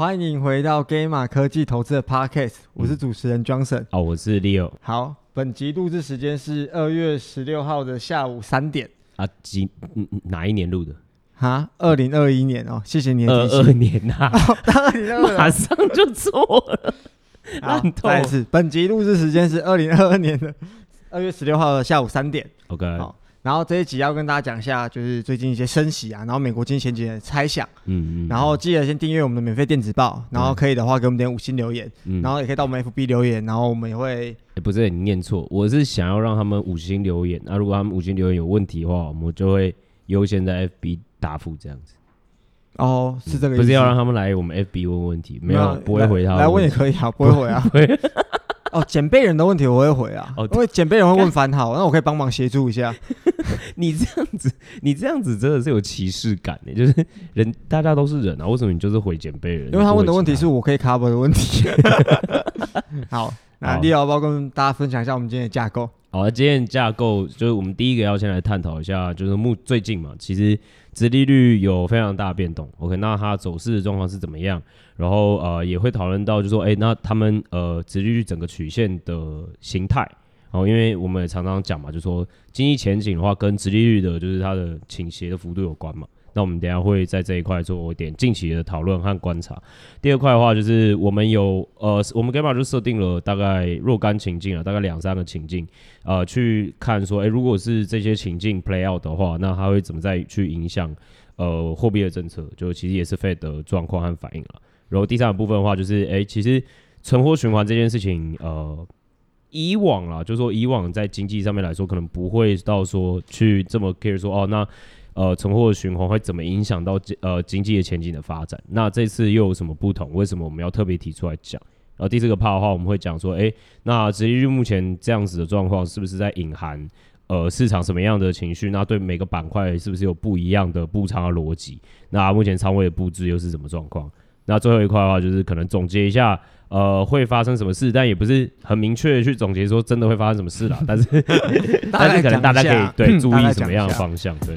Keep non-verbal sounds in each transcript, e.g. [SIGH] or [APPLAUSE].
欢迎回到 Gamma 科技投资的 Podcast，我是主持人 Johnson。哦，我是 Leo。好，本集录制时间是二月十六号的下午三点。啊，几哪一年录的？哈，二零二一年哦，谢谢你的二二年呐、啊，二零二二，[LAUGHS] 马上就错了。好，再一次，本集录制时间是二零二二年的二月十六号的下午三点。OK。好。然后这一集要跟大家讲一下，就是最近一些升息啊，然后美国经济前景的猜想，嗯嗯，然后记得先订阅我们的免费电子报，然后可以的话给我们点五星留言，嗯，然后也可以到我们 FB 留言，然后我们也会，不是你念错，我是想要让他们五星留言，那、啊、如果他们五星留言有问题的话，我们就会优先在 FB 答复这样子。哦，是这个意思，不是要让他们来我们 FB 问问题，没有，不会回他来，来问也可以啊，不会回啊。[LAUGHS] 哦，捡贝人的问题我会回啊，哦、因为捡贝人会问番号，那我可以帮忙协助一下。[LAUGHS] 你这样子，你这样子真的是有歧视感的，就是人大家都是人啊，为什么你就是回捡贝人？因为他问的问题是我可以 cover 的问题。[LAUGHS] 好，那你要不要跟大家分享一下我们今天的架构？好，今天架构就是我们第一个要先来探讨一下，就是目最近嘛，其实殖利率有非常大变动。OK，那它走势的状况是怎么样？然后呃也会讨论到，就是说，哎，那他们呃殖利率整个曲线的形态，然后因为我们也常常讲嘛，就是说经济前景的话，跟殖利率的就是它的倾斜的幅度有关嘛。那我们等下会在这一块做一点近期的讨论和观察。第二块的话，就是我们有呃，我们 Gamma 就设定了大概若干情境啊，大概两三个情境，呃，去看说，哎，如果是这些情境 play out 的话，那它会怎么再去影响呃货币的政策？就其实也是 Fed 的状况和反应了。然后第三个部分的话，就是哎，其实存货循环这件事情，呃，以往啦，就是说以往在经济上面来说，可能不会到说去这么 care 说哦，那呃存货的循环会怎么影响到呃经济的前景的发展？那这次又有什么不同？为什么我们要特别提出来讲？然后第四个 part 的话，我们会讲说，哎，那直利率目前这样子的状况，是不是在隐含呃市场什么样的情绪？那对每个板块是不是有不一样的布仓的逻辑？那目前仓位的布置又是什么状况？那最后一块的话，就是可能总结一下，呃，会发生什么事，但也不是很明确的去总结说真的会发生什么事啦。但是，[LAUGHS] [LAUGHS] 但是可能大家可以对注意什么样的方向，对。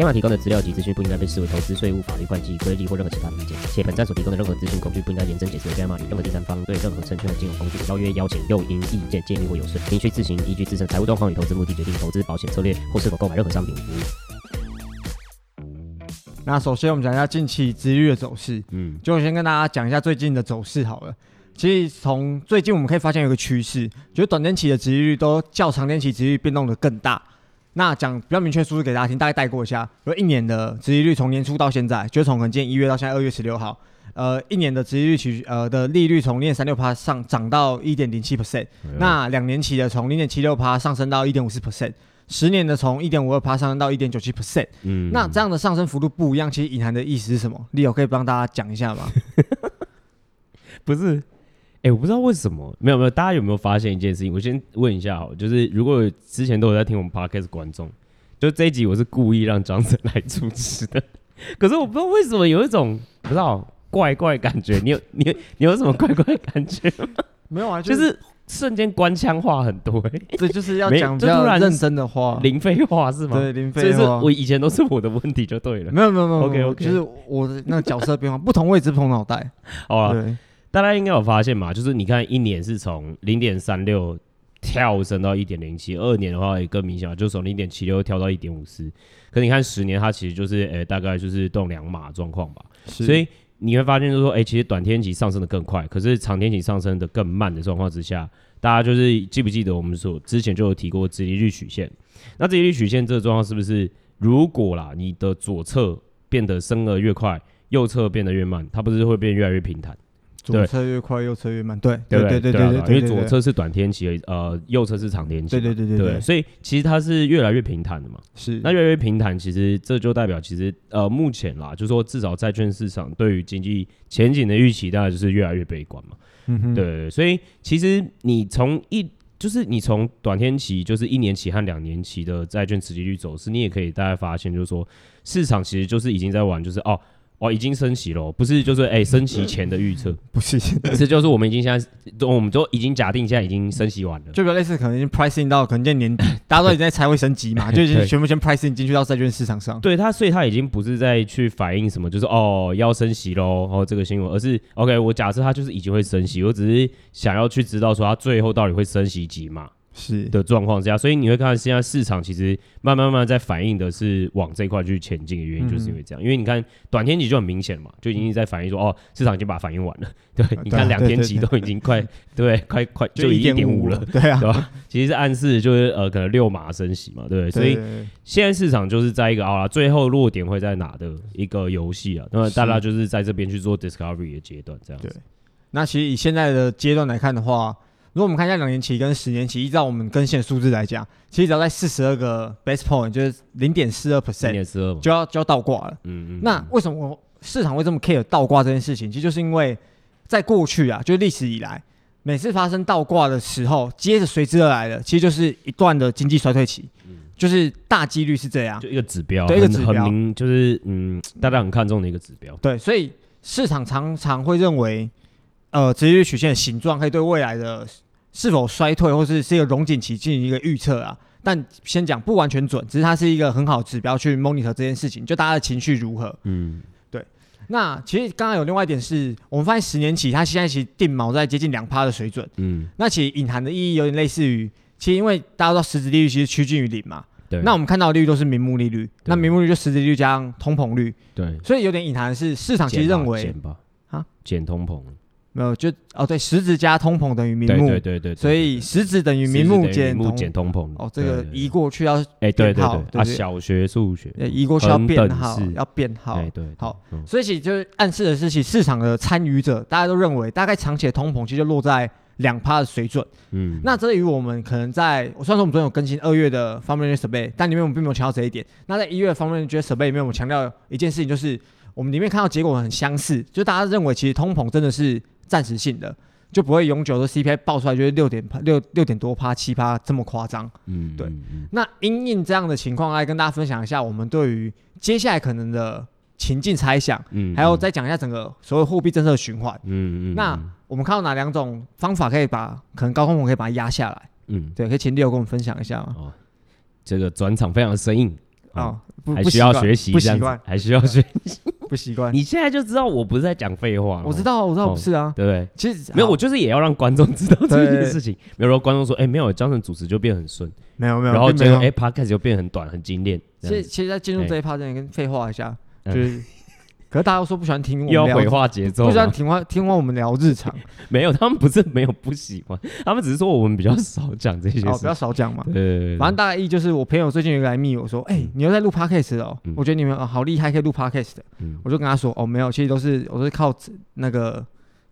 Gamma 提供的资料及资讯不应该被视为投资、税务、法律、会计、规例或任何其他的意见，且本站所提供的任何资讯工具不应该验证解释 Gamma 与任何第三方对任何证券或金融工具的邀约、邀请、诱因、意见、建议或有损，您需自行依据自身财务状况与投资目的决定投资保险策略或是否购买任何商品服务。那首先我们讲一下近期殖利率的走势，嗯，就先跟大家讲一下最近的走势好了。其实从最近我们可以发现有一个趋势，就是短天期的值利率都较长天期殖利率变动的更大。那讲比较明确数字给大家听，大概带过一下。有一年的殖利率从年初到现在，就从可能今年一月到现在二月十六号，呃，一年的殖利率其呃的利率从零点三六趴上涨到一点零七 percent。那两年期的从零点七六趴上升到一点五四 percent，十年的从一点五二趴上升到一点九七 percent。嗯，那这样的上升幅度不一样，其实隐含的意思是什么？Leo 可以帮大家讲一下吗？[LAUGHS] 不是。哎、欸，我不知道为什么，没有没有，大家有没有发现一件事情？我先问一下哈，就是如果之前都有在听我们 podcast 观众，就这一集我是故意让张晨来主持的，可是我不知道为什么有一种不知道怪怪感觉，你有你你有什么怪怪感觉吗？没有啊，就是、就是、瞬间官腔话很多、[LAUGHS] 欸，这就是要讲比较认真的话，零废话是吗？对，零废话。所以是我以前都是我的问题就对了，没有没有没有，OK OK，就是我的那个角色变化，不同位置不同脑袋，[LAUGHS] 好啊。对大家应该有发现嘛，就是你看一年是从零点三六跳升到一点零七，二年的话也更明显嘛，就从零点七六跳到一点五四。可你看十年，它其实就是诶、欸，大概就是动两码状况吧。所以你会发现就是说，诶、欸，其实短天期上升的更快，可是长天期上升的更慢的状况之下，大家就是记不记得我们所之前就有提过直利率曲线？那殖利率曲线这个状况是不是如果啦，你的左侧变得升得越快，右侧变得越慢，它不是会变越来越平坦？左侧越快，右侧越慢，对对对对对对，因为左侧是短天期，呃，右侧是长天期，对对对对对，所以其实它是越来越平坦的嘛。是，那越来越平坦，其实这就代表，其实呃，目前啦，就是说至少债券市场对于经济前景的预期，当然就是越来越悲观嘛。嗯哼，对，所以其实你从一就是你从短天期，就是一年期和两年期的债券殖利率走势，你也可以大概发现，就是说市场其实就是已经在玩，就是哦。哦，已经升息了，不是就是哎、欸，升息前的预测，[LAUGHS] 不是，是就是我们已经现在，我们都已经假定现在已经升息完了，就比如类似，可能已经 pricing 到可能在年底，[LAUGHS] 大家都已经在猜会升级嘛，就已经全部先 pricing 进去到债券市场上。对它，所以它已经不是在去反映什么，就是哦要升息喽，哦这个新闻，而是 OK，我假设它就是已经会升息，我只是想要去知道说它最后到底会升息几码。是的状况下，所以你会看到现在市场其实慢慢慢慢在反映的是往这块去前进的原因，就是因为这样。嗯、因为你看短天期就很明显嘛，就已经在反映说哦，市场已经把它反映完了。[LAUGHS] 对，啊、你看两天期都已经快，[LAUGHS] 对，快快就一点五了，[LAUGHS] 对啊，对吧？其实是暗示就是呃，可能六码升息嘛，对不对？所以现在市场就是在一个啊，最后落点会在哪的一个游戏啊，那么大家就是在这边去做 discovery 的阶段，这样子。对，那其实以现在的阶段来看的话。如果我们看一下两年期跟十年期，依照我们更新的数字来讲，其实只要在四十二个 base point，就是零点四二 percent，就要就要倒挂了。嗯，嗯嗯。那为什么市场会这么 care 倒挂这件事情？其实就是因为在过去啊，就是历史以来，每次发生倒挂的时候，接着随之而来的，其实就是一段的经济衰退期。嗯。就是大几率是这样。就一个指标。对，一个指标。很明，就是嗯，大家很看重的一个指标。对，所以市场常常会认为。呃，直利率曲线的形状可以对未来的是否衰退，或是是一个荣景期进行一个预测啊。但先讲不完全准，只是它是一个很好指标去 monitor 这件事情，就大家的情绪如何。嗯，对。那其实刚刚有另外一点是，我们发现十年期它现在其实定锚在接近两趴的水准。嗯，那其实隐含的意义有点类似于，其实因为大家都知道实质利率其实趋近于零嘛。对。那我们看到的利率都是名目利率，那名目利率就实质利率加上通膨率。对。所以有点隐含的是，市场其实认为减吧，啊，减通膨。没有，就哦，对，实质加通膨等于名目，对对对，所以实质等于名目减减通膨。哦，这个移过去要哎，对对对，啊，小学数学，移过去要变号，要变号，对，好，所以其实就是暗示的是，其市场的参与者大家都认为，大概长期的通膨其实就落在两趴的水准。嗯，那这与我们可能在，我虽然说我们昨天有更新二月的 fundamental survey，但里面我们并没有强调这一点。那在一月 fundamental survey 里面，我们强调一件事情，就是我们里面看到结果很相似，就大家认为其实通膨真的是。暂时性的就不会永久的 CPI 爆出来就是六点六六点多趴七趴这么夸张，嗯，对。嗯、那因应这样的情况来跟大家分享一下我们对于接下来可能的情境猜想，嗯，还有再讲一下整个所谓货币政策的循环，嗯嗯。那我们看到哪两种方法可以把可能高通膨可以把它压下来？嗯，对，可以请 Leo 跟我们分享一下吗？哦，这个转场非常的生硬。啊，还需要学习，不习惯，还需要学习，不习惯。你现在就知道我不是在讲废话，我知道，我知道不是啊，对不对？其实没有，我就是也要让观众知道这件事情。比如说观众说，哎，没有，江辰主持就变很顺，没有没有，然后最后哎，Podcast 就变很短，很精炼。其实其实，在进入这一趴之前，跟废话一下，就是。可是大家都说不喜欢听我们要毁话节奏，不喜欢听话听话我们聊日常。没有，他们不是没有不喜欢，他们只是说我们比较少讲这些事，哦，比较少讲嘛。对，反正大概意就是，我朋友最近有个来密我说，哎，你又在录 podcast 哦，我觉得你们好厉害，可以录 podcast 的。我就跟他说，哦，没有，其实都是我都是靠那个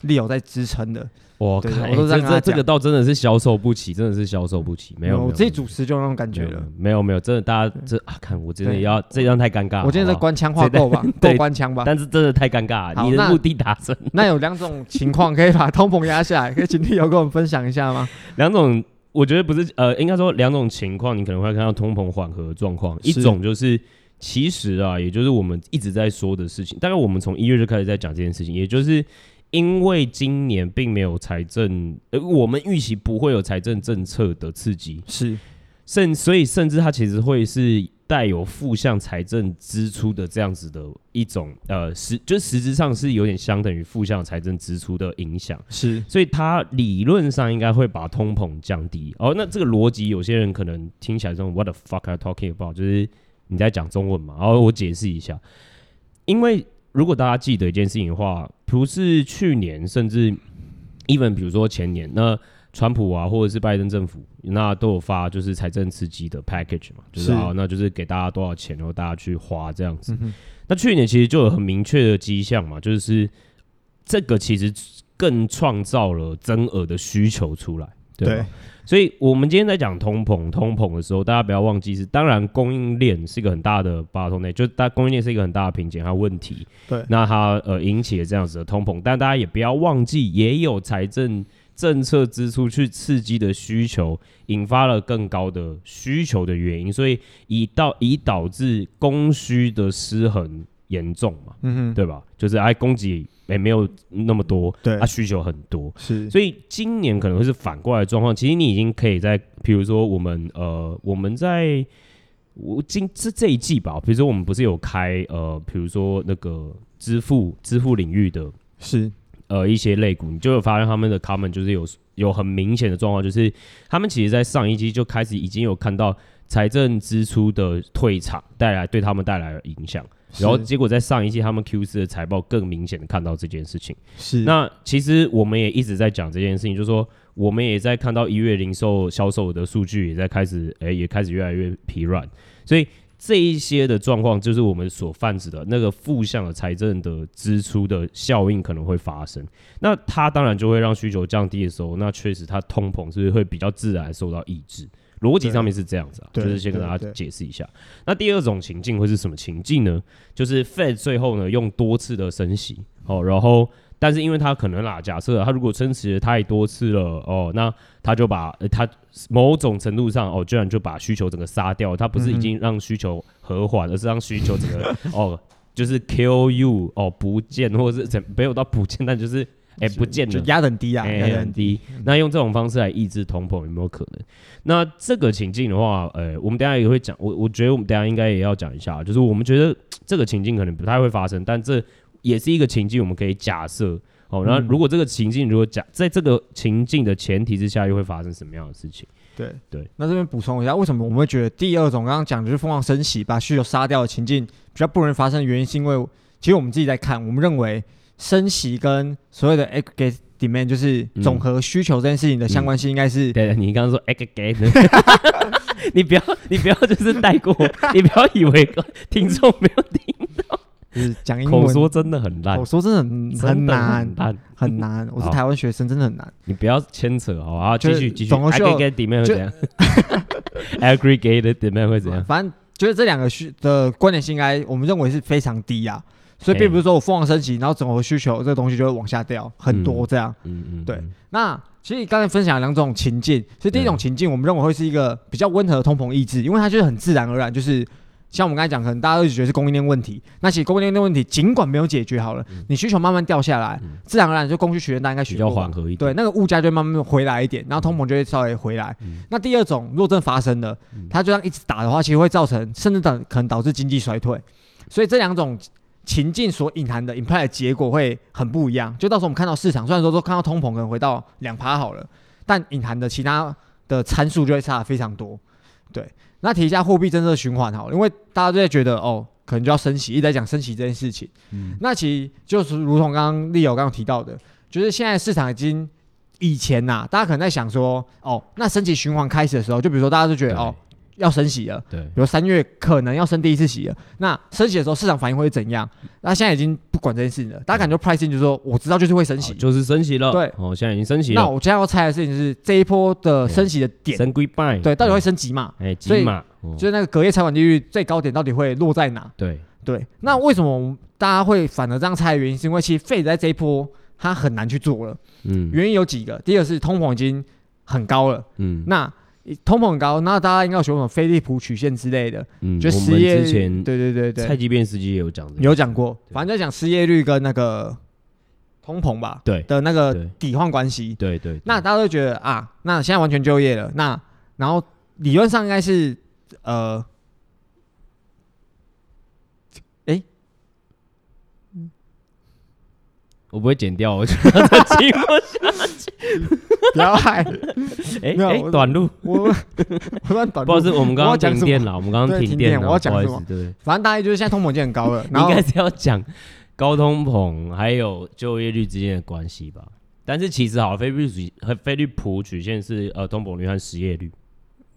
Leo 在支撑的。我靠，这这这个倒真的是销售不起，真的是销售不起。没有，我自己主持就那种感觉了。没有没有，真的大家这啊，看我真的要这样太尴尬。我今天在官腔话 [LAUGHS] 够吧？够官腔吧？但是真的太尴尬了。你的目的达成。那有两种情况可以把通膨压下来，可以请 Leo 跟我们分享一下吗？两种，我觉得不是呃，应该说两种情况，你可能会看到通膨缓和的状况。一种就是其实啊，也就是我们一直在说的事情，大概我们从一月就开始在讲这件事情，也就是。因为今年并没有财政，呃，我们预期不会有财政政策的刺激，是，甚所以甚至它其实会是带有负向财政支出的这样子的一种，呃，实就实质上是有点相等于负向财政支出的影响，是，所以它理论上应该会把通膨降低。哦，那这个逻辑有些人可能听起来这种 What the fuck are you talking about？就是你在讲中文嘛？然后我解释一下，因为。如果大家记得一件事情的话，不是去年，甚至 even 比如说前年，那川普啊，或者是拜登政府，那都有发就是财政刺激的 package 嘛，就是啊，那就是给大家多少钱，然后大家去花这样子。嗯、那去年其实就有很明确的迹象嘛，就是这个其实更创造了增额的需求出来，对。对所以，我们今天在讲通膨，通膨的时候，大家不要忘记是，当然供应链是一个很大的 bottleneck，就大供应链是一个很大的瓶颈和问题。对，那它呃引起了这样子的通膨，但大家也不要忘记，也有财政政策支出去刺激的需求，引发了更高的需求的原因，所以以到以导致供需的失衡严重嘛，嗯哼，对吧？就是哎，供给也没有那么多，对，啊，需求很多，是，所以今年可能会是反过来的状况。其实你已经可以在，比如说我们呃，我们在我今这这一季吧，比如说我们不是有开呃，比如说那个支付支付领域的，是。呃，一些类股，你就会发现他们的 comment 就是有有很明显的状况，就是他们其实在上一季就开始已经有看到财政支出的退场带来对他们带来的影响，然后结果在上一季他们 Q 四的财报更明显的看到这件事情。是，那其实我们也一直在讲这件事情，就是说我们也在看到一月零售销售的数据也在开始，哎、欸，也开始越来越疲软，所以。这一些的状况，就是我们所泛指的那个负向的财政的支出的效应可能会发生。那它当然就会让需求降低的时候，那确实它通膨是会比较自然受到抑制。逻辑上面是这样子啊，就是先跟大家解释一下。那第二种情境会是什么情境呢？就是 Fed 最后呢用多次的升息，哦，然后。但是因为他可能啦，假设他如果撑持了太多次了哦，那他就把他、呃、某种程度上哦，居然就把需求整个杀掉。他不是已经让需求和缓，而是让需求整个哦，就是 kill you 哦，不见，或者是怎没有到不见，但就是哎、欸、不见了，压得很低啊，压、欸、很低。那用这种方式来抑制通膨有没有可能？那这个情境的话，呃，我们等下也会讲。我我觉得我们等下应该也要讲一下，就是我们觉得这个情境可能不太会发生，但这。也是一个情境，我们可以假设哦。然后，如果这个情境如果假在这个情境的前提之下，又会发生什么样的事情？对对。那这边补充一下，为什么我们会觉得第二种刚刚讲的就是疯狂升息把需求杀掉的情境比较不容易发生的原因，是因为其实我们自己在看，我们认为升息跟所谓的 aggregate demand 就是总和需求这件事情的相关性应该是。对，你刚刚说 aggregate，[LAUGHS] 你不要你不要就是带过，[LAUGHS] 你不要以为听众没有听到。就是讲英文，口说真的很烂，口说真的很很难，很很难。[LAUGHS] 我是台湾学生，真的很难。你不要牵扯，好啊，继续继续。Aggregate demand 会怎样？Aggregate demand 会怎样？反正就是这两个需的关联性，应该我们认为是非常低啊。所以并不是说我疯狂升级，然后整个需求这个东西就会往下掉很多这样。嗯嗯。对。那其实刚才分享两种情境，所以第一种情境，我们认为会是一个比较温和的通膨抑制，因为它就是很自然而然，就是。像我们刚才讲，可能大家都觉得是供应链问题。那其实供应链的问题，尽管没有解决好了，嗯、你需求慢慢掉下来，嗯、自然而然就供需曲线，大家应该比较缓和一点。对，那个物价就慢慢回来一点，然后通膨就会稍微回来。嗯、那第二种，如果真的发生了，它就这样一直打的话，其实会造成甚至等可能导致经济衰退。所以这两种情境所隐含的 imply 的结果会很不一样。就到时候我们看到市场，虽然说都看到通膨可能回到两趴好了，但隐含的其他的参数就会差非常多。对。那提一下货币政策循环好了，因为大家都在觉得哦，可能就要升息，一直在讲升息这件事情。嗯，那其实就是如同刚刚 Leo 刚刚提到的，就是现在市场已经以前呐、啊，大家可能在想说，哦，那升息循环开始的时候，就比如说大家都觉得哦。要升息了，对，比如三月可能要升第一次息了。那升息的时候，市场反应会怎样？那现在已经不管这件事情了，大家感觉 pricing 就是说，我知道就是会升息，就是升息了。对，哦，现在已经升息了。那我接下来要猜的事情是这一波的升息的点，升几摆？对，到底会升几码？哎，几码？就是那个隔夜财管利率最高点到底会落在哪？对对。那为什么大家会反而这样猜的原因，是因为其实 Fed 在这一波它很难去做了。嗯，原因有几个，第一个是通膨已经很高了。嗯，那。通膨很高，那大家应该有学过什么菲利普曲线之类的，嗯，就失业之前，对对对对，蔡基变司机也有讲的，有讲过，反正在讲失业率跟那个通膨吧，对。的那个抵换关系，对对，那大家都觉得啊，那现在完全就业了，那然后理论上应该是呃。哎我不会剪掉，我觉得听不下去。不要害，哎哎，短路，我我短路。不好意思，我们刚刚停电了，我们刚刚停电了，我要讲什么？对，反正大概就是现在通膨已经很高了，[LAUGHS] 然后应该是要讲高通膨还有就业率之间的关系吧。但是其实好，菲利普和菲利普曲线是呃通膨率和失业率。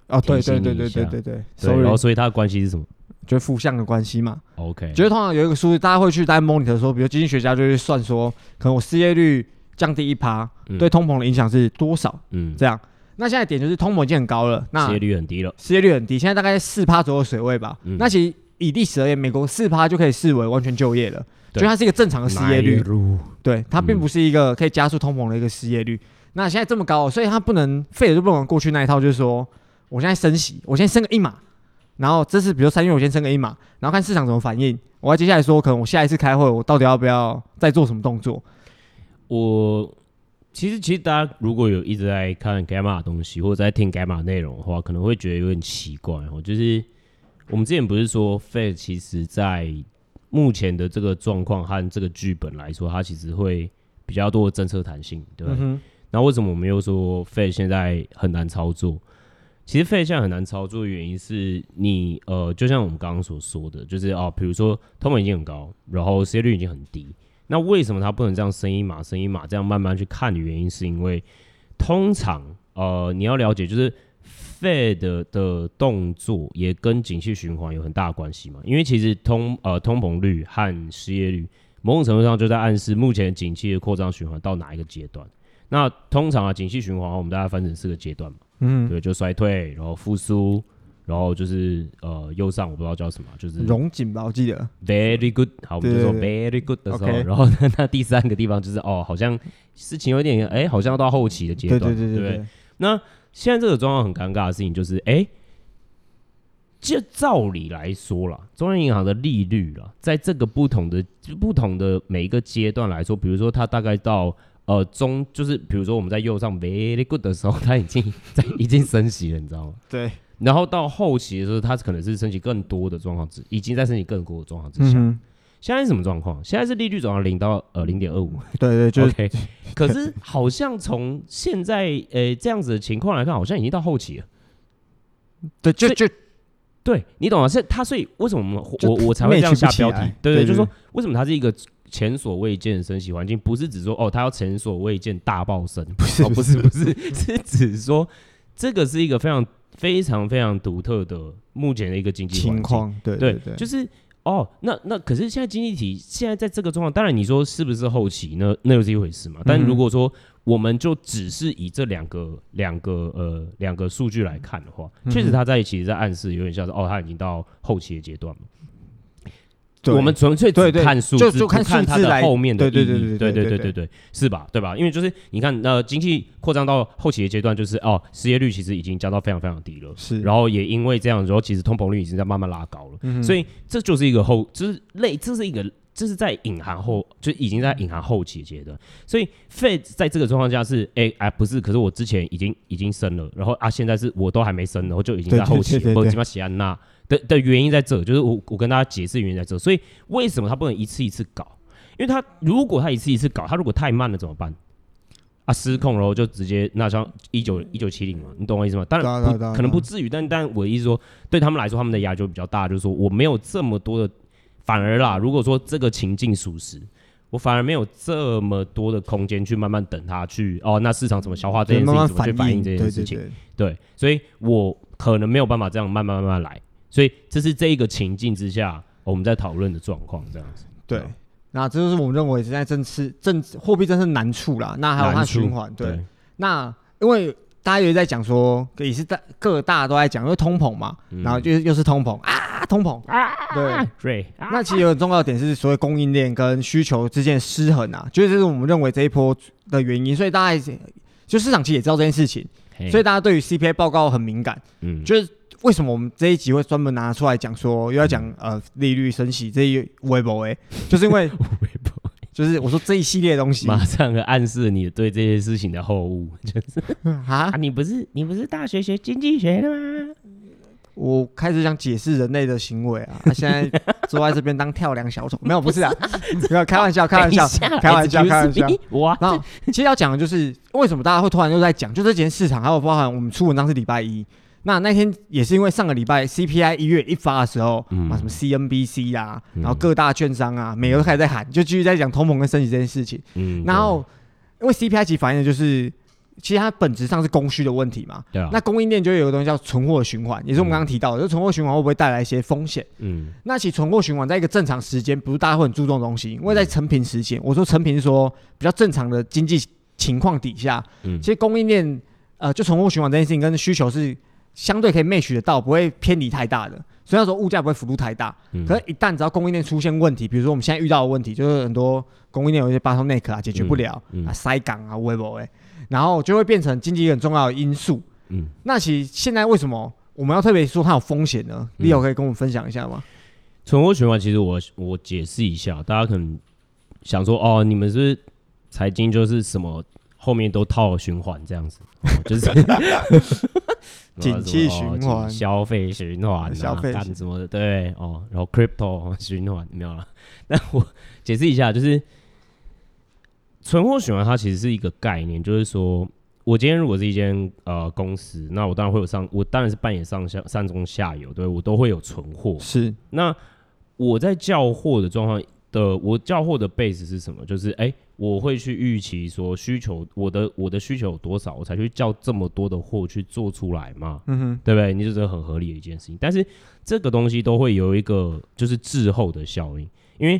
哦，对对对对对对对。然后所以它的关系是什么？就是负向的关系嘛。OK，就是通常有一个数据，大家会去在 monitor 说，比如经济学家就会算说，可能我失业率降低一趴，嗯、对通膨的影响是多少？嗯，这样。那现在点就是通膨已经很高了，那失业率很低了，失业率很低，现在大概四趴左右水位吧。嗯、那其实以历史而言，美国四趴就可以视为完全就业了，就对它是一个正常的失业率。对，它并不是一个可以加速通膨的一个失业率。嗯、那现在这么高，所以它不能废了就不能过去那一套，就是说我现在升息，我先升个一码，然后这次比如三月我先升个一码，然后看市场怎么反应，我要接下来说可能我下一次开会我到底要不要再做什么动作？我其实其实大家如果有一直在看 Gamma 的东西或者在听 Gamma 内容的话，可能会觉得有点奇怪哦，就是我们之前不是说 Fed 其实在目前的这个状况和这个剧本来说，它其实会比较多的政策弹性，对吧？嗯那为什么我们又说 Fed 现在很难操作？其实 Fed 现在很难操作的原因是你呃，就像我们刚刚所说的，就是哦，比如说通膨已经很高，然后失业率已经很低，那为什么它不能这样升一码升一码这样慢慢去看的原因，是因为通常呃，你要了解就是 Fed 的，的动作也跟景气循环有很大的关系嘛，因为其实通呃通膨率和失业率某种程度上就在暗示目前景气的扩张循环到哪一个阶段。那通常啊，景气循环我们大概分成四个阶段嘛，嗯，对，就衰退，然后复苏，然后就是呃右上我不知道叫什么，就是荣景吧，我记得，very good，好，我们就说 very good 的时候，然后呢，那第三个地方就是哦，好像事情有点，哎、欸，好像要到后期的阶段，对对对对，那现在这个状况很尴尬的事情就是，哎、欸，就照理来说啦，中央银行的利率啦，在这个不同的不同的每一个阶段来说，比如说它大概到。呃，中就是比如说我们在右上 very good 的时候，它已经 [LAUGHS] 在已经升息了，你知道吗？对。然后到后期的时候，它可能是升级更多的状况之，已经在升级更多的状况之下。嗯、现在是什么状况？现在是利率走到零到呃零点二五。对对，就 OK。可是好像从现在呃这样子的情况来看，好像已经到后期了。对，就就对你懂吗？是它，所以为什么我我我才会这样下标题？对对，对，对，就是说为什么它是一个。前所未见的升息环境，不是指说哦，它要前所未见大爆升，不是，哦、不是，不是，[LAUGHS] 是指说这个是一个非常非常非常独特的目前的一个经济情况，对对对，就是哦，那那可是现在经济体现在在这个状况，当然你说是不是后期那？那又是一回事嘛。但如果说我们就只是以这两个两个呃两个数据来看的话，确实它在其实在暗示有点像是哦，它已经到后期的阶段了。我们纯粹只看数字，就看数字来后面的对对对对对对对对对，是吧？对吧？因为就是你看，呃，经济扩张到后期的阶段，就是哦，失业率其实已经降到非常非常低了，是。然后也因为这样，然后其实通膨率已经在慢慢拉高了，嗯、所以这就是一个后，就是类，这是一个，这是在隐含后，就已经在隐含后期的阶段。所以 Fed 在这个状况下是，哎哎，不是，可是我之前已经已经升了，然后啊，现在是我都还没升，然后就已经在后期了，不，起码喜安娜。的的原因在这，就是我我跟大家解释原因在这，所以为什么他不能一次一次搞？因为他如果他一次一次搞，他如果太慢了怎么办？啊，失控然后就直接那像一九一九七零嘛，你懂我意思吗？当然不可能不至于，但但我的意思说，对他们来说，他们的压力就比较大，就是说我没有这么多的，反而啦，如果说这个情境属实，我反而没有这么多的空间去慢慢等他去哦，那市场怎么消化这件事情，怎么去反映这件事情？对，所以我可能没有办法这样慢慢慢慢来。所以这是这一个情境之下我们在讨论的状况，这样子。对，那这就是我们认为现在政策政货币政策难处啦。那还有它循环，对。对那因为大家也在讲说，也是大各大都在讲，因为通膨嘛，嗯、然后就是又是通膨啊，通膨啊，对对。那其实有个重要的点是所谓供应链跟需求之间的失衡啊，就是这是我们认为这一波的原因。所以大家就市场其实也知道这件事情，所以大家对于 CPI 报告很敏感，嗯，就是。为什么我们这一集会专门拿出来讲说，又要讲、嗯、呃利率升息这一微博诶，[LAUGHS] 就是因为就是我说这一系列东西，马上暗示你对这些事情的后悟，[LAUGHS] 就是。啊，你不是你不是大学学经济学的吗？我开始想解释人类的行为啊，他现在坐在这边当跳梁小丑，没有 [LAUGHS] 不是啊，没有开玩笑开玩笑开玩笑开玩笑，哇，然后其实要讲的就是为什么大家会突然又在讲，就这几天市场还有包含我们出文章是礼拜一。那那天也是因为上个礼拜 CPI 一月一发的时候，嗯、啊什么 CNBC 啊，嗯、然后各大券商啊，每个都开始在喊，就继续在讲通膨跟升息这件事情。嗯，然后因为 CPI 其实反映的就是，其实它本质上是供需的问题嘛。对啊。那供应链就有一个东西叫存货循环，也是我们刚刚提到的，嗯、就存货循环会不会带来一些风险？嗯。那其实存货循环在一个正常时间，不是大家会很注重的东西，因为在成品时期，我说成品是说比较正常的经济情况底下，嗯，其实供应链呃就存货循环这件事情跟需求是。相对可以 match 得到，不会偏离太大的，所以那时候物价不会幅度太大。嗯、可是，一旦只要供应链出现问题，比如说我们现在遇到的问题，就是很多供应链有一些 bottleneck 啊解决不了、嗯嗯、啊塞港啊，会不会？然后就会变成经济很重要的因素。嗯，那其实现在为什么我们要特别说它有风险呢？你有可以跟我们分享一下吗？存货循环，其实我我解释一下，大家可能想说哦，你们是财经就是什么后面都套了循环这样子，哦、就是 [LAUGHS] 景气循环、哦、消费循环、啊、消费干什么的，对哦，然后 crypto [LAUGHS] 循环没有了。那我解释一下，就是存货循环它其实是一个概念，就是说我今天如果是一间呃公司，那我当然会有上，我当然是扮演上下上中下游，对我都会有存货。是那。我在叫货的状况的，我叫货的 base 是什么？就是哎、欸，我会去预期说需求，我的我的需求有多少，我才去叫这么多的货去做出来嘛？嗯哼，对不对？你就觉得很合理的一件事情。但是这个东西都会有一个就是滞后的效应，因为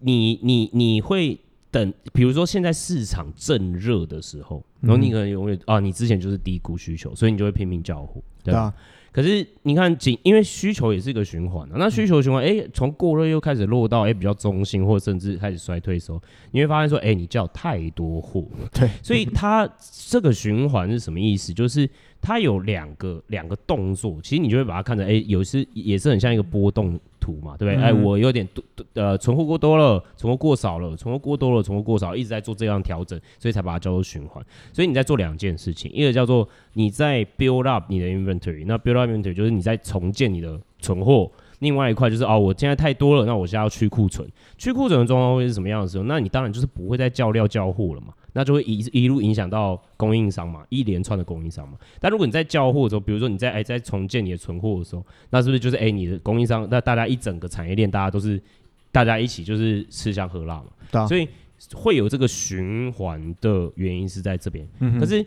你你你会等，比如说现在市场正热的时候，然后你可能永远啊，你之前就是低估需求，所以你就会拼命叫货，对吧？可是你看，仅因为需求也是一个循环啊，那需求循环，哎、欸，从过热又开始落到哎、欸、比较中性，或者甚至开始衰退的时候，你会发现说，哎、欸，你叫太多货了。对，所以它这个循环是什么意思？就是它有两个两个动作，其实你就会把它看成，哎、欸，有时也是很像一个波动。图嘛，对不对？哎、我有点多，呃，存货过多了，存货过少了，存货过多了，存货过少，一直在做这样调整，所以才把它叫做循环。所以你在做两件事情，一个叫做你在 build up 你的 inventory，那 build up inventory 就是你在重建你的存货。另外一块就是哦，我现在太多了，那我现在要去库存。去库存的状况会是什么样的时候？那你当然就是不会再叫料叫货了嘛。那就会一一路影响到供应商嘛，一连串的供应商嘛。但如果你在交货的时候，比如说你在哎、欸、在重建你的存货的时候，那是不是就是哎、欸、你的供应商，那大家一整个产业链，大家都是大家一起就是吃香喝辣嘛。啊。所以会有这个循环的原因是在这边。嗯。可是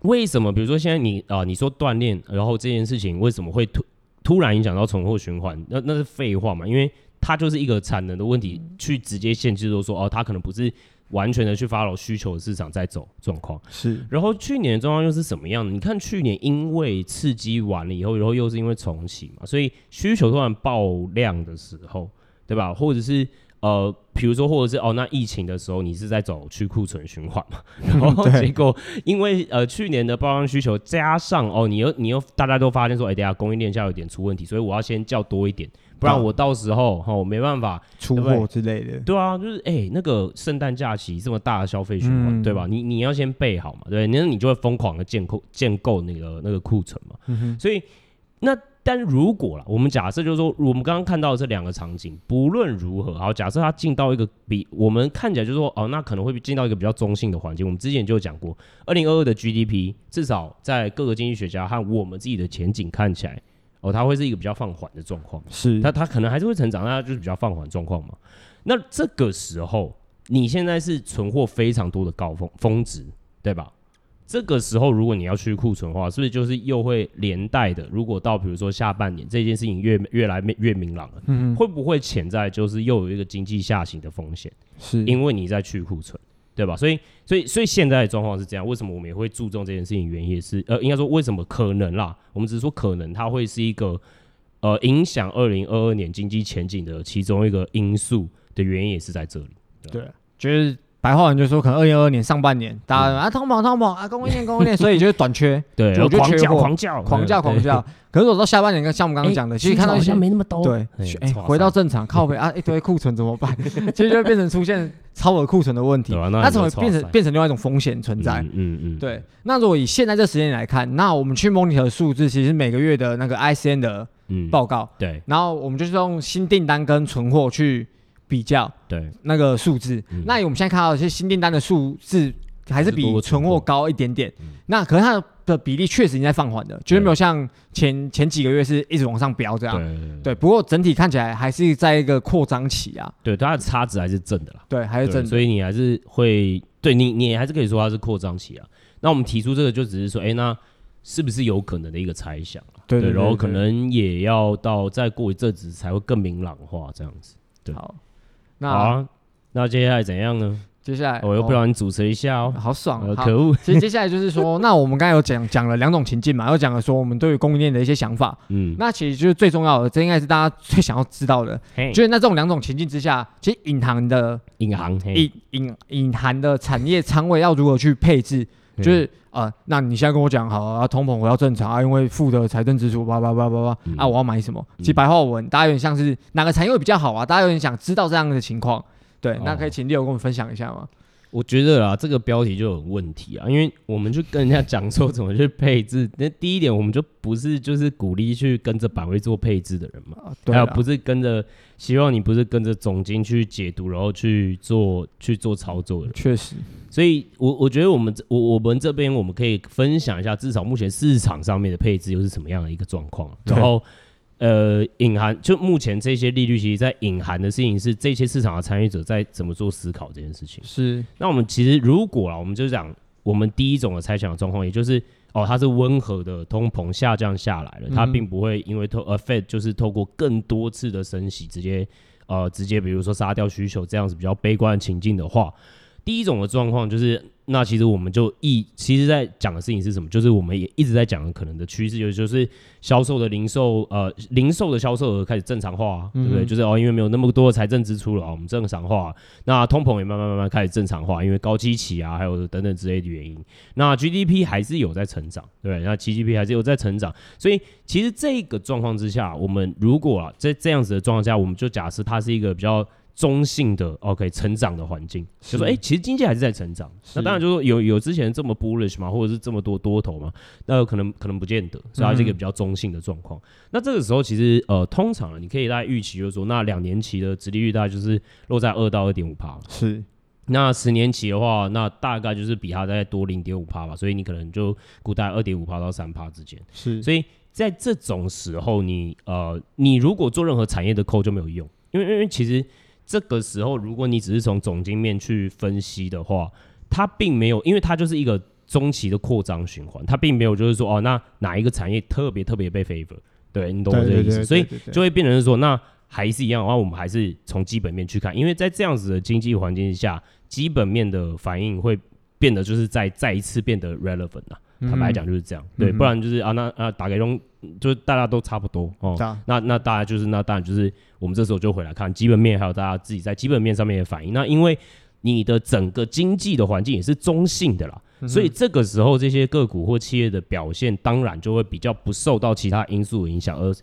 为什么？比如说现在你啊、呃，你说锻炼，然后这件事情为什么会突突然影响到存货循环？那那是废话嘛，因为它就是一个产能的问题，去直接限制说说哦，它可能不是。完全的去 follow 需求的市场在走状况是，然后去年的状况又是什么样的？你看去年因为刺激完了以后，然后又是因为重启嘛，所以需求突然爆量的时候，对吧？或者是呃，比如说或者是哦，那疫情的时候你是在走去库存循环嘛？[LAUGHS] 然后结果因为呃去年的爆量需求加上哦，你又你又大家都发现说，哎，等下供应链下有点出问题，所以我要先叫多一点。不然我到时候哈，我没办法出货之类的。对啊，就是哎、欸，那个圣诞假期这么大的消费循环，嗯、对吧？你你要先备好嘛，对，那你就会疯狂的建构建构那个那个库存嘛。嗯、所以那但如果啦，我们假设就是说，我们刚刚看到的这两个场景，不论如何，好，假设它进到一个比我们看起来就是说，哦，那可能会进到一个比较中性的环境。我们之前就讲过，二零二二的 GDP 至少在各个经济学家和我们自己的前景看起来。哦，它会是一个比较放缓的状况，是它它可能还是会成长，那就是比较放缓状况嘛。那这个时候，你现在是存货非常多的高峰峰值，对吧？这个时候，如果你要去库存的话，是不是就是又会连带的？如果到比如说下半年这件事情越越来越明朗了，嗯哼，会不会潜在就是又有一个经济下行的风险？是因为你在去库存。对吧？所以，所以，所以现在的状况是这样。为什么我们也会注重这件事情？原因也是，呃，应该说为什么可能啦？我们只是说可能它会是一个，呃，影响二零二二年经济前景的其中一个因素的原因也是在这里。对，对，就是。白话文就是说，可能二零二二年上半年，大家啊通膨通膨啊，供应链供应链，[LAUGHS] 所以就是短缺，对，我就缺货，狂叫狂叫狂叫。可是我到下半年，跟像我们刚刚讲的，其实看到一些没那么多，对，哎，回到正常，靠回 [LAUGHS] 啊，一堆库存怎么办？其实就会变成出现超额库存的问题，那怎么变成变成另外一种风险存在？嗯嗯，对。那如果以现在这时间来看，那我们去 monitor 数字，其实每个月的那个 ICN 的报告，对，然后我们就是用新订单跟存货去。比较对那个数字，嗯、那我们现在看到一些新订单的数字还是比存货高一点点。嗯、那可是它的比例确实已经在放缓的，绝对没有像前前几个月是一直往上飙这样。对，对，对，对，不过整体看起来还是在一个扩张期啊。对，它的差值还是正的啦。对，还是正的。所以你还是会对你，你还是可以说它是扩张期啊。那我们提出这个，就只是说，哎、欸，那是不是有可能的一个猜想啊？对，对，对，对，对，然后可能也要到再过一阵子才会更明朗化这样子。对。好。那、啊、那接下来怎样呢？接下来我又不让你主持一下哦，好爽，可恶。其实 [LAUGHS] 接下来就是说，那我们刚才有讲讲了两种情境嘛，又讲了说我们对于供应链的一些想法。嗯，那其实就是最重要的，这应该是大家最想要知道的。就是那这种两种情境之下，其实隐含的隐含隐隐隐含的产业仓位要如何去配置？就是呃，那你现在跟我讲好啊，通膨我要正常啊，因为负的财政支出叭叭叭叭叭啊，我要买什么？其实白话文大家有点像是哪个产业会比较好啊？大家有点想知道这样的情况。对，那可以请 Leo 跟我们分享一下吗？我觉得啦，这个标题就有问题啊，因为我们就跟人家讲说怎么去配置。[LAUGHS] 那第一点，我们就不是就是鼓励去跟着板位做配置的人嘛，啊、对，还有不是跟着，希望你不是跟着总经去解读，然后去做去做操作的。确实，所以我我觉得我们我我们这边我们可以分享一下，至少目前市场上面的配置又是什么样的一个状况，然后。呃，隐含就目前这些利率，其实在隐含的事情是这些市场的参与者在怎么做思考这件事情。是，那我们其实如果啊，我们就讲我们第一种的猜想的状况，也就是哦，它是温和的通膨下降下来了，它并不会因为透呃 Fed 就是透过更多次的升息，直接呃直接比如说杀掉需求这样子比较悲观的情境的话，第一种的状况就是。那其实我们就一，其实在讲的事情是什么？就是我们也一直在讲的可能的趋势，就是就是销售的零售，呃，零售的销售额开始正常化，嗯、对不对？就是哦，因为没有那么多的财政支出了，我们正常化。那通膨也慢慢慢慢开始正常化，因为高基期啊，还有等等之类的原因。那 GDP 还是有在成长，对不对？那 GDP 还是有在成长。所以其实这个状况之下，我们如果啊在这样子的状况下，我们就假设它是一个比较。中性的 OK 成长的环境，就说哎、欸，其实经济还是在成长。那当然就是说有有之前这么 bullish 嘛，或者是这么多多头嘛，那可能可能不见得，所以它是一个比较中性的状况。嗯、那这个时候其实呃，通常你可以大概预期就是说，那两年期的殖利率大概就是落在二到二点五趴。是，那十年期的话，那大概就是比它再多零点五帕吧。所以你可能就估大概二点五帕到三帕之间。是，所以在这种时候你，你呃，你如果做任何产业的扣就没有用，因为因为其实。这个时候，如果你只是从总经面去分析的话，它并没有，因为它就是一个中期的扩张循环，它并没有就是说哦，那哪一个产业特别特别被 favor，对，你懂我这个意思，所以就会变成是说，那还是一样的话，我们还是从基本面去看，因为在这样子的经济环境下，基本面的反应会变得就是再再一次变得 relevant 啊。坦白讲就是这样，嗯、对，不然就是啊，那啊打给中，就是大家都差不多哦。嗯、那那大家就是那当然就是我们这时候就回来看基本面，还有大家自己在基本面上面的反应。那因为你的整个经济的环境也是中性的啦，嗯、所以这个时候这些个股或企业的表现，当然就会比较不受到其他因素的影响，而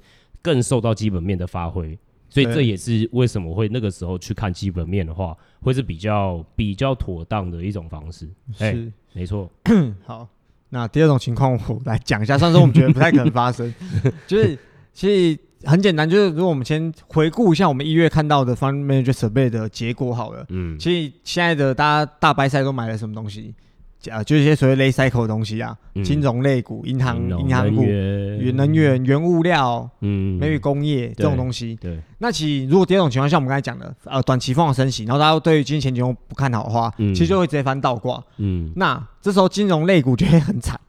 更受到基本面的发挥。所以这也是为什么会那个时候去看基本面的话，会是比较比较妥当的一种方式。是，欸、没错。[CLEARS THROAT] 好。那第二种情况，我来讲一下，虽然说我们觉得不太可能发生，[LAUGHS] 就是其实很简单，就是如果我们先回顾一下我们一月看到的 Fund Manager Survey 的结果好了，嗯，其实现在的大家大白菜都买了什么东西？啊，就是一些所谓 late cycle 的东西啊，嗯、金融类股、银行、银行股、原能源、原物料，嗯，maybe 工业这种东西。对，那其实如果第二种情况，像我们刚才讲的，呃，短期疯狂升息，然后大家对于经济前景不看好的话，嗯、其实就会直接翻倒挂。嗯，那这时候金融类股就会很惨，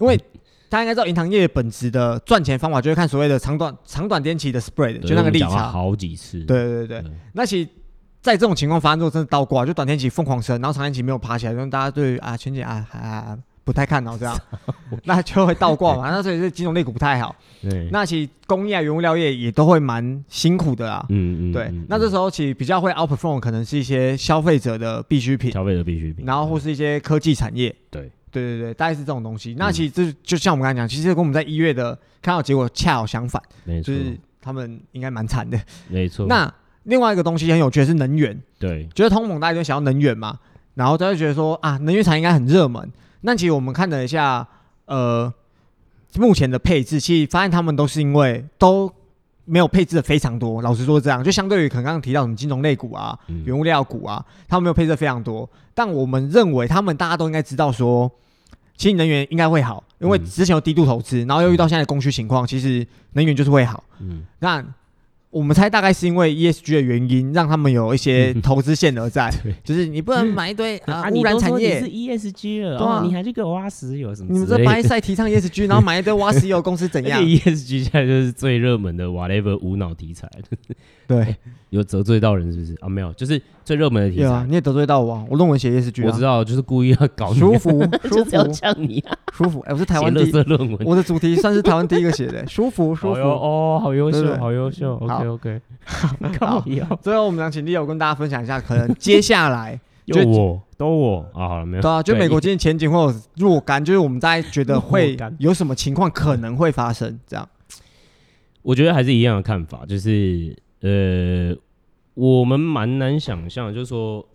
因为 [LAUGHS] 大家应该知道银行业本质的赚钱方法，就是看所谓的长短长短天期的 spread，对就那个利差。好几次。对对对对，对那其实。在这种情况发生之后，真的倒挂，就短天期疯狂升，然后长天期没有爬起来，让大家对啊前景啊还、啊、不太看好 [LAUGHS] 这样，那就会倒挂嘛。那所以是金融类股不太好。对，那其实工业、啊、原物料业也都会蛮辛苦的啊。嗯嗯。对，那这时候其实比较会 outperform 可能是一些消费者的必需品，消费者必需品，然后或是一些科技产业。对对对对，大概是这种东西。那其实这就像我们刚才讲，其实跟我们在一月的看到结果恰好相反，没错，就是他们应该蛮惨的。没错。那另外一个东西很有趣的是能源，对，觉得通膨大家就想要能源嘛，然后他就觉得说啊，能源产业应该很热门。那其实我们看了一下，呃，目前的配置，其实发现他们都是因为都没有配置的非常多。老实说，这样就相对于可能刚刚提到什么金融类股啊、嗯、原物料股啊，他们没有配置的非常多。但我们认为他们大家都应该知道说，其实能源应该会好，因为之前有低度投资，然后又遇到现在的供需情况，其实能源就是会好。嗯，那。我们猜大概是因为 ESG 的原因，让他们有一些 [LAUGHS] 投资限额在，[LAUGHS] 就是你不能买一堆 [LAUGHS] 啊污染产业。你是 ESG 了，对啊，你还去给我挖石油什么？你们这白赛提倡 ESG，然后买一堆挖石油公司怎样？ESG 现在就是最热门的 whatever 无脑题材。对，有得罪到人是不是啊？没有，就是最热门的题材。你也得罪到我，我论文写 ESG，我知道，就是故意要搞舒服，舒服要呛你啊，舒服。哎，我是台湾第一论文，我的主题算是台湾第一个写的，舒服，舒服。哦，好优秀，好优秀。OK OK。[LAUGHS] 好，最后我们想请 Leo 跟大家分享一下，可能接下来 [LAUGHS] 就我都我啊，好了没有？对啊，就美国经济前景或者若干，就是我们在觉得会有什么情况可能会发生，这样。我觉得还是一样的看法，就是呃，我们蛮难想象，就是说，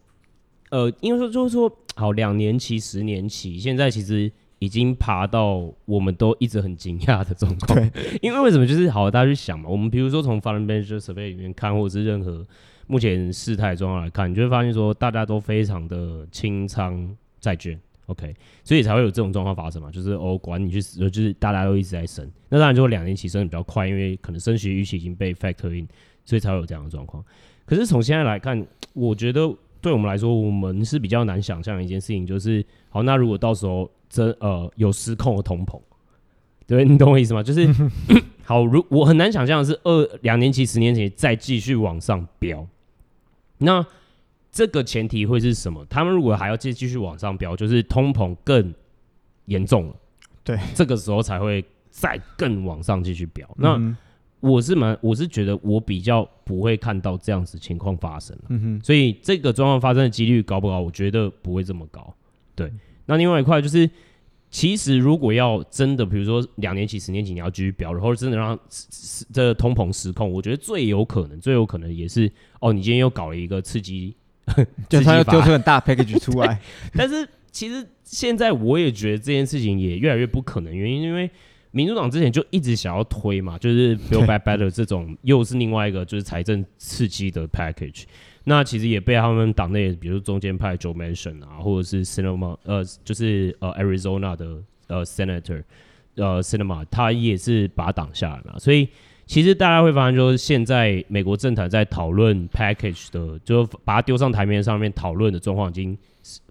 呃，因为说就是说，好，两年期、十年期，现在其实。已经爬到我们都一直很惊讶的状况。对，[LAUGHS] 因为为什么？就是好，大家去想嘛。我们比如说从 Fundamental Survey 里面看，或者是任何目前事态状况来看，你就会发现说，大家都非常的清仓债券。OK，所以才会有这种状况发生嘛。就是哦，管你去死，就是大家都一直在升。那当然就两年期升的比较快，因为可能升息预期已经被 factor in，所以才会有这样的状况。可是从现在来看，我觉得对我们来说，我们是比较难想象的一件事情，就是好，那如果到时候。真呃有失控的通膨，对，你懂我意思吗？就是 [LAUGHS] 好，如我很难想象的是二两年期、十年前再继续往上飙，那这个前提会是什么？他们如果还要继继续往上飙，就是通膨更严重了，对，这个时候才会再更往上继续飙。那、嗯、我是蛮，我是觉得我比较不会看到这样子情况发生，嗯哼，所以这个状况发生的几率高不高？我觉得不会这么高，对。那另外一块就是，其实如果要真的，比如说两年期、十年期，你要继续飙，然后真的让这个通膨失控，我觉得最有可能、最有可能也是哦，你今天又搞了一个刺激，[LAUGHS] 就他又丢出 [LAUGHS] 很大 package 出来。但是其实现在我也觉得这件事情也越来越不可能，原因因为民主党之前就一直想要推嘛，就是 Build Back Better [LAUGHS] 这种又是另外一个就是财政刺激的 package。那其实也被他们党内，比如中间派 Joe Manchin 啊，或者是 Cinema 呃，就是呃 Arizona 的呃 Senator，呃 Cinema，他也是把他挡下来嘛。所以其实大家会发现，就是现在美国政坛在讨论 package 的，就把它丢上台面上面讨论的状况已经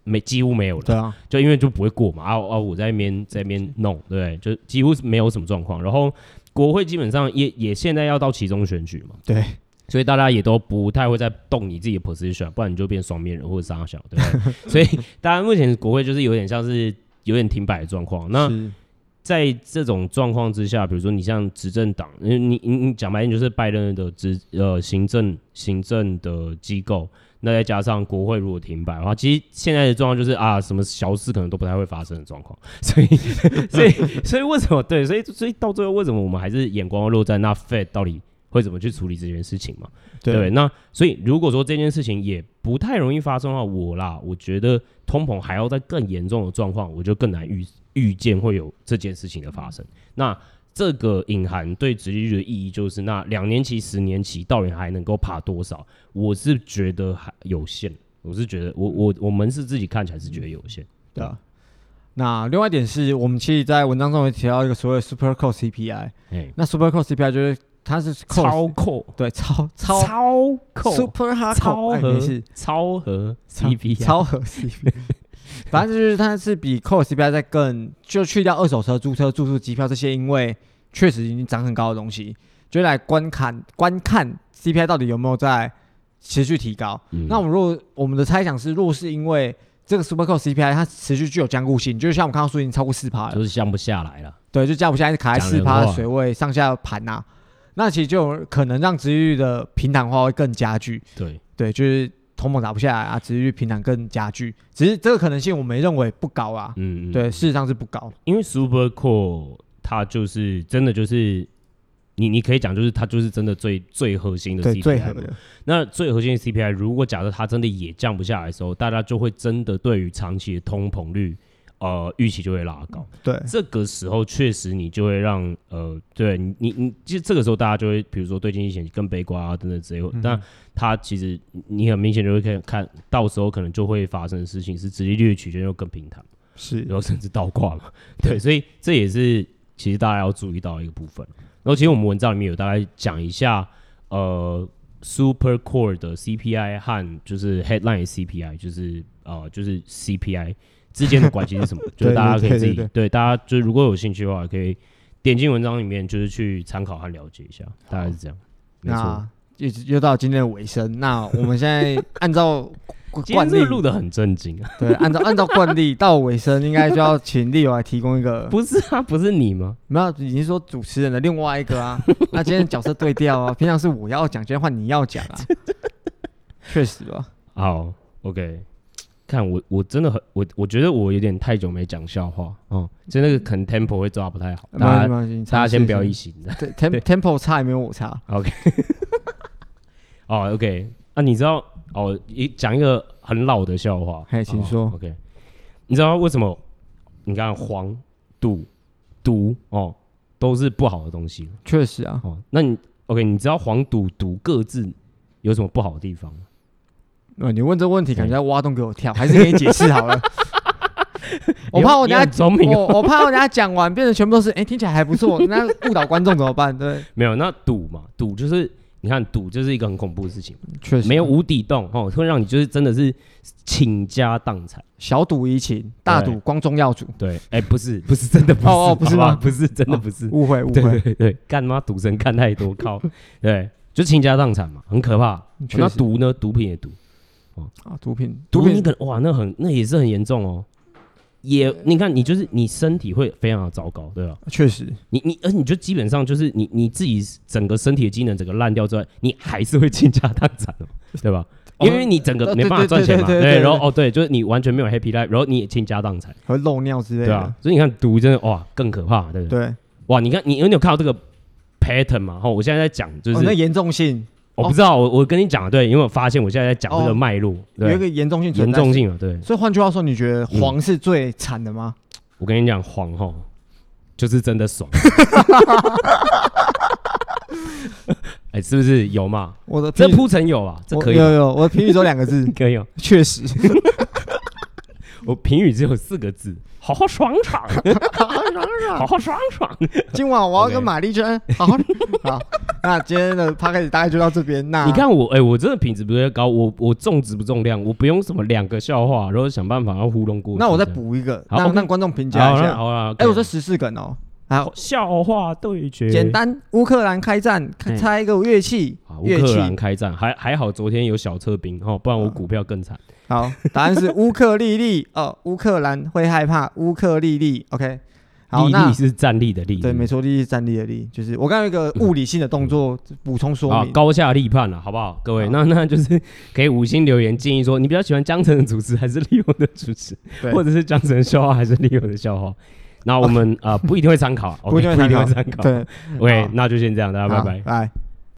没几乎没有了。对啊，就因为就不会过嘛。啊啊，我在那边在那边弄，对，就几乎是没有什么状况。然后国会基本上也也现在要到其中选举嘛。对。所以大家也都不太会再动你自己的 position，不然你就变双面人或者三小，对不对？[LAUGHS] 所以大家目前国会就是有点像是有点停摆的状况。那在这种状况之下，比如说你像执政党，你你你讲白点就是拜登的执呃行政行政的机构，那再加上国会如果停摆的话，其实现在的状况就是啊，什么小事可能都不太会发生的状况。所以 [LAUGHS] 所以所以为什么对？所以所以到最后为什么我们还是眼光落在那 Fed 到底？会怎么去处理这件事情嘛？对，对，那所以如果说这件事情也不太容易发生的话，我啦，我觉得通膨还要在更严重的状况，我就更难预预见会有这件事情的发生。那这个隐含对殖利率的意义就是，那两年期、十年期到底还能够爬多少？我是觉得还有限。我是觉得我，我我我们是自己看起来是觉得有限，对啊。那另外一点是我们其实，在文章中也提到一个所谓 super core CPI，欸、那 super core CPI 就是。它是超扣，对，超超超扣，super hard 超和是超和 CPI，超和 CPI，[LAUGHS] 反正就是它是比 core CPI 在更，就去掉二手车、租车、住宿、机票这些，因为确实已经涨很高的东西，就来观看观看 CPI 到底有没有在持续提高。嗯、那我们如果我们的猜想是，若是因为这个 super core CPI 它持续具有僵固性，就是像我们看到数已经超过四趴了，就是降不下来了。对，就降不下来，卡在四趴的水位上下盘呐。那其实就可能让殖利率的平坦化会更加剧。对对，就是通膨打不下来啊，殖利率平坦更加剧。只是这个可能性我们认为不高啊。嗯嗯。对，事实上是不高。因为 Super Core 它就是真的就是你你可以讲就是它就是真的最最核心的 CPI。对，最核的。那最核心的 CPI，如果假设它真的也降不下来的时候，大家就会真的对于长期的通膨率。呃，预期就会拉高。对，这个时候确实你就会让呃，对你你你，其实这个时候大家就会，比如说对经济前景更悲观啊等等之类。嗯、但它其实你很明显就会看看到时候可能就会发生的事情是殖利率曲线又更平坦，是，然后甚至倒挂嘛。[LAUGHS] 对，所以这也是其实大家要注意到一个部分。然后其实我们文章里面有大概讲一下，呃 Super Core 的 CPI 和就是 Headline CPI，就是呃就是 CPI 之间的关系是什么？[LAUGHS] 就是大家可以自己对大家就是如果有兴趣的话，可以点进文章里面就是去参考和了解一下，大概是这样。没错。又又到今天的尾声，那我们现在 [LAUGHS] 按照惯例录的很正经啊。对，按照按照惯例到尾声，应该就要请利友来提供一个。不是啊，不是你吗？没有，已经说主持人的另外一个啊。[LAUGHS] 那今天角色对调啊，平常是我要讲，今天换你要讲啊。确实吧。好，OK。看我，我真的很我，我觉得我有点太久没讲笑话哦，就那个可能 tempo 会抓不太好。大家大家先不要一起。[LAUGHS] 对，tempo 差也没有我差。OK。[LAUGHS] 哦，OK。那你知道哦，一讲一个很老的笑话。嘿，请说。OK。你知道为什么？你看黄、赌、毒哦，都是不好的东西。确实啊。哦，那你 OK？你知道黄、赌、毒各自有什么不好的地方？呃，你问这问题，感觉在挖洞给我跳，还是给你解释好了。[LAUGHS] 我怕我等下聪明，我我怕我等下讲完变成全部都是，哎，听起来还不错，[LAUGHS] 那误导观众怎么办？对，没有，那赌嘛，赌就是你看赌就是一个很恐怖的事情，确实没有无底洞哦，会让你就是真的是倾家荡产，小赌怡情，大赌光宗耀祖。对，哎，不是 [LAUGHS] 不是真的不是哦，不是吗？不是真的不是，误会误会，对，干嘛赌神看太多靠，对，就倾家荡产嘛，很可怕。那毒呢？毒品也毒。啊，毒品，毒品，你可能哇，那很，那也是很严重哦。也，你看，你就是你身体会非常的糟糕，对吧？确实，你你，而你就基本上就是你你自己整个身体的机能整个烂掉之外，你还是会倾家荡产的，对吧？因为你整个没办法赚钱嘛，对。然后哦，对，就是你完全没有 happy life，然后你也倾家荡产，会漏尿之类的，对啊。所以你看毒真的哇更可怕，对不对？对哇，你看你有没有看到这个 pattern 嘛？哈，我现在在讲就是那严重性。我不知道，我我跟你讲，对，因为我发现我现在在讲这个脉络，有一个严重性，严重性了，对。所以换句话说，你觉得黄是最惨的吗？我跟你讲，黄吼，就是真的爽。[LAUGHS] 哎，是不是有嘛？我的这铺陈有啊，这可以有有，我的评语只有两个字，[LAUGHS] 可以有，确实。[LAUGHS] 我评语只有四个字。好好爽爽，[LAUGHS] 好好爽爽，好好爽爽。今晚我要跟玛丽珍好好好。那今天的 podcast 大概就到这边。那你看我，哎，我真的品质不是高，我我重质不重量，我不用什么两个笑话，然后想办法要糊弄过。那我再补一个，让让观众评价一下。好了，哎，我说十四梗哦。好，笑话对决，简单。乌克兰开战，猜一个乐器。乌克兰开战，还还好，昨天有小撤兵哦，不然我股票更惨。好，答案是乌克丽丽 [LAUGHS] 哦，乌克兰会害怕乌克丽丽。OK，好，是站立的立，对，没错，丽丽是站立的立，就是我刚刚有一个物理性的动作补充说明，高下立判了，好不好？各位，那 [LAUGHS] 那就是给五星留言建议说，你比较喜欢江城的主持还是利用的主持，或者是江城的笑话还是利用的笑话？那我们啊不一定会参考，不一定会参考，对，OK，那就先这样，大家拜拜，拜。